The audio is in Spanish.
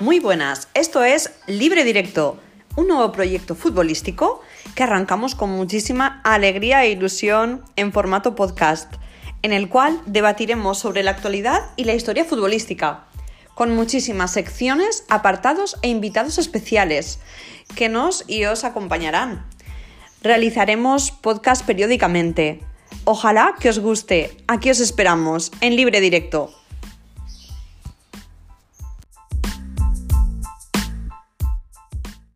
Muy buenas, esto es Libre Directo, un nuevo proyecto futbolístico que arrancamos con muchísima alegría e ilusión en formato podcast, en el cual debatiremos sobre la actualidad y la historia futbolística, con muchísimas secciones, apartados e invitados especiales que nos y os acompañarán. Realizaremos podcast periódicamente. Ojalá que os guste. Aquí os esperamos en libre directo.